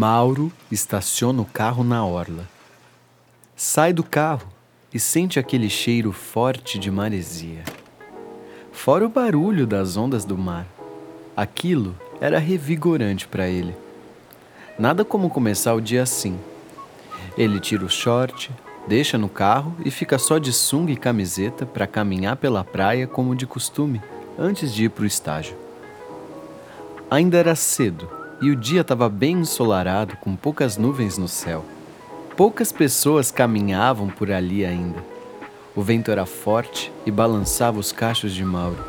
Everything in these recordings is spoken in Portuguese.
Mauro estaciona o carro na orla. Sai do carro e sente aquele cheiro forte de maresia. Fora o barulho das ondas do mar. Aquilo era revigorante para ele. Nada como começar o dia assim. Ele tira o short, deixa no carro e fica só de sunga e camiseta para caminhar pela praia como de costume, antes de ir para o estágio. Ainda era cedo e o dia estava bem ensolarado, com poucas nuvens no céu. Poucas pessoas caminhavam por ali ainda. O vento era forte e balançava os cachos de Mauro.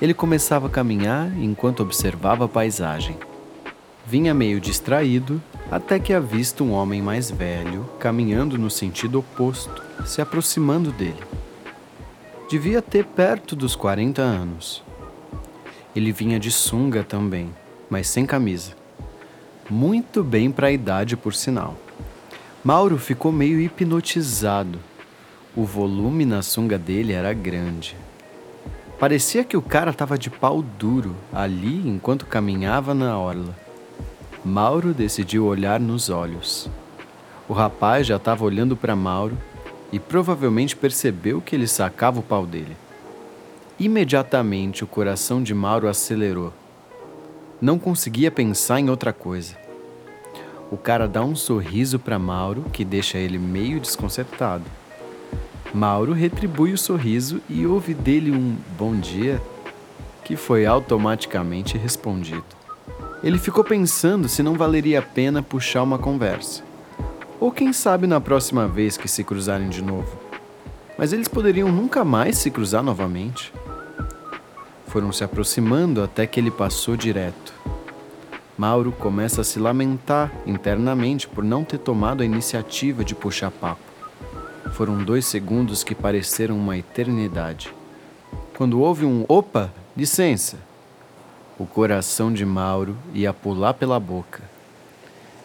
Ele começava a caminhar enquanto observava a paisagem. Vinha meio distraído até que avista um homem mais velho caminhando no sentido oposto, se aproximando dele. Devia ter perto dos 40 anos. Ele vinha de sunga também, mas sem camisa. Muito bem para a idade, por sinal. Mauro ficou meio hipnotizado. O volume na sunga dele era grande. Parecia que o cara estava de pau duro ali enquanto caminhava na orla. Mauro decidiu olhar nos olhos. O rapaz já estava olhando para Mauro e provavelmente percebeu que ele sacava o pau dele. Imediatamente o coração de Mauro acelerou. Não conseguia pensar em outra coisa. O cara dá um sorriso para Mauro que deixa ele meio desconcertado. Mauro retribui o sorriso e ouve dele um bom dia que foi automaticamente respondido. Ele ficou pensando se não valeria a pena puxar uma conversa. Ou quem sabe na próxima vez que se cruzarem de novo. Mas eles poderiam nunca mais se cruzar novamente. Foram se aproximando até que ele passou direto. Mauro começa a se lamentar internamente por não ter tomado a iniciativa de puxar papo. Foram dois segundos que pareceram uma eternidade. Quando houve um opa, licença, o coração de Mauro ia pular pela boca.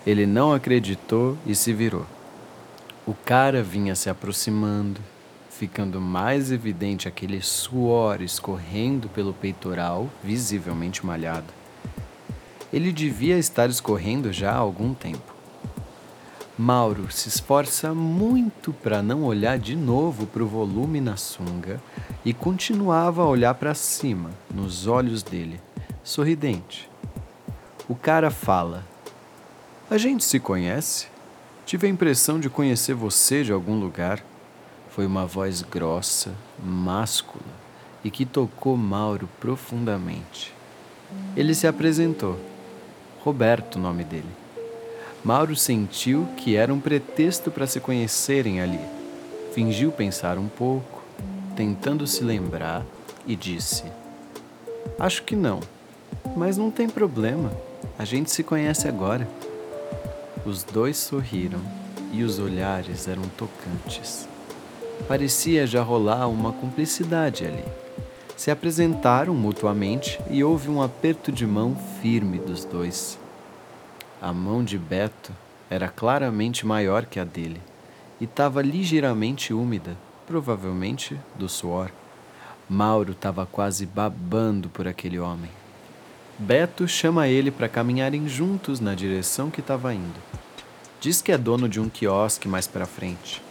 Ele não acreditou e se virou. O cara vinha se aproximando, ficando mais evidente aquele suor escorrendo pelo peitoral, visivelmente malhado. Ele devia estar escorrendo já há algum tempo. Mauro se esforça muito para não olhar de novo para o volume na sunga e continuava a olhar para cima, nos olhos dele, sorridente. O cara fala: A gente se conhece? Tive a impressão de conhecer você de algum lugar. Foi uma voz grossa, máscula e que tocou Mauro profundamente. Ele se apresentou. Roberto, o nome dele. Mauro sentiu que era um pretexto para se conhecerem ali. Fingiu pensar um pouco, tentando se lembrar, e disse: Acho que não, mas não tem problema, a gente se conhece agora. Os dois sorriram e os olhares eram tocantes. Parecia já rolar uma cumplicidade ali. Se apresentaram mutuamente e houve um aperto de mão firme dos dois. A mão de Beto era claramente maior que a dele e estava ligeiramente úmida, provavelmente do suor. Mauro estava quase babando por aquele homem. Beto chama ele para caminharem juntos na direção que estava indo. Diz que é dono de um quiosque mais para frente.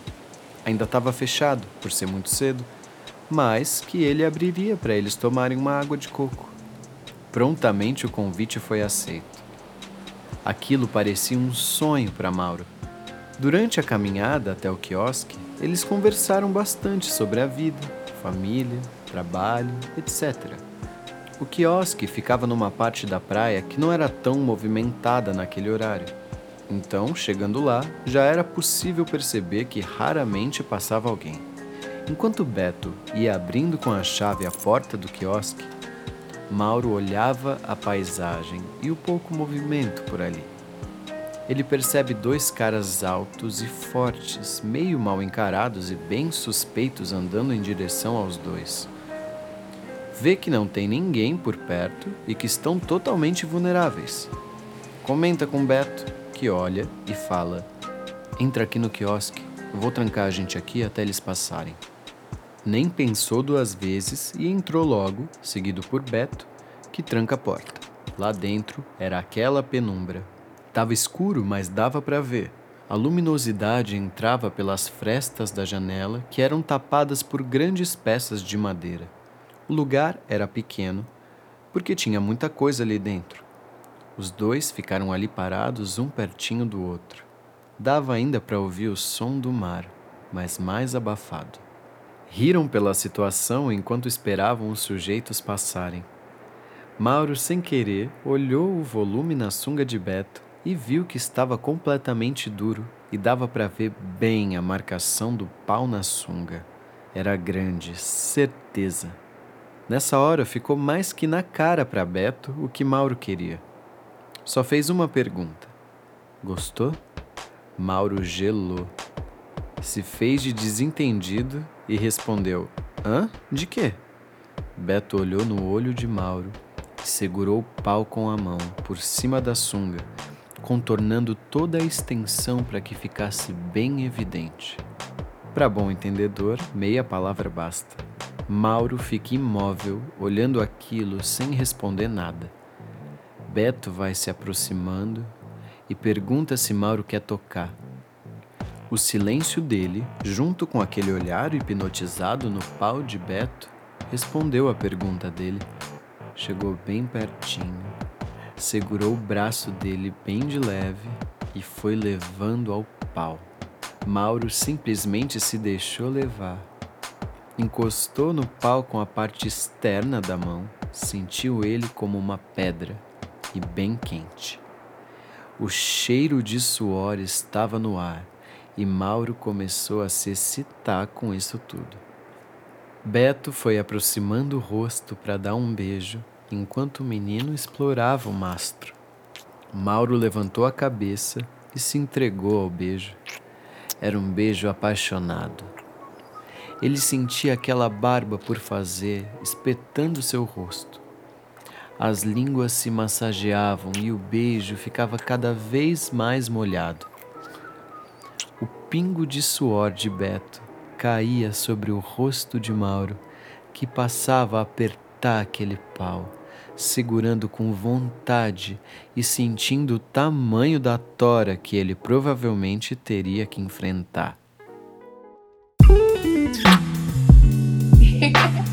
Ainda estava fechado, por ser muito cedo, mas que ele abriria para eles tomarem uma água de coco. Prontamente o convite foi aceito. Aquilo parecia um sonho para Mauro. Durante a caminhada até o quiosque, eles conversaram bastante sobre a vida, família, trabalho, etc. O quiosque ficava numa parte da praia que não era tão movimentada naquele horário. Então, chegando lá, já era possível perceber que raramente passava alguém. Enquanto Beto ia abrindo com a chave a porta do quiosque, Mauro olhava a paisagem e o pouco movimento por ali. Ele percebe dois caras altos e fortes, meio mal encarados e bem suspeitos andando em direção aos dois. Vê que não tem ninguém por perto e que estão totalmente vulneráveis. Comenta com Beto, que olha e fala: Entra aqui no quiosque, vou trancar a gente aqui até eles passarem nem pensou duas vezes e entrou logo, seguido por Beto, que tranca a porta. Lá dentro era aquela penumbra. Tava escuro, mas dava para ver. A luminosidade entrava pelas frestas da janela, que eram tapadas por grandes peças de madeira. O lugar era pequeno, porque tinha muita coisa ali dentro. Os dois ficaram ali parados, um pertinho do outro. Dava ainda para ouvir o som do mar, mas mais abafado. Riram pela situação enquanto esperavam os sujeitos passarem. Mauro, sem querer, olhou o volume na sunga de Beto e viu que estava completamente duro e dava para ver bem a marcação do pau na sunga. Era grande, certeza. Nessa hora ficou mais que na cara para Beto o que Mauro queria. Só fez uma pergunta: Gostou? Mauro gelou. Se fez de desentendido e respondeu: Hã? De quê? Beto olhou no olho de Mauro e segurou o pau com a mão por cima da sunga, contornando toda a extensão para que ficasse bem evidente. Para bom entendedor, meia palavra basta. Mauro fica imóvel, olhando aquilo sem responder nada. Beto vai se aproximando e pergunta se Mauro quer tocar. O silêncio dele, junto com aquele olhar hipnotizado no pau de Beto, respondeu à pergunta dele. Chegou bem pertinho, segurou o braço dele bem de leve e foi levando ao pau. Mauro simplesmente se deixou levar. Encostou no pau com a parte externa da mão, sentiu ele como uma pedra e bem quente. O cheiro de suor estava no ar e Mauro começou a se excitar com isso tudo. Beto foi aproximando o rosto para dar um beijo enquanto o menino explorava o mastro. Mauro levantou a cabeça e se entregou ao beijo. Era um beijo apaixonado. Ele sentia aquela barba por fazer, espetando seu rosto. As línguas se massageavam e o beijo ficava cada vez mais molhado. O pingo de suor de Beto caía sobre o rosto de Mauro, que passava a apertar aquele pau, segurando com vontade e sentindo o tamanho da tora que ele provavelmente teria que enfrentar.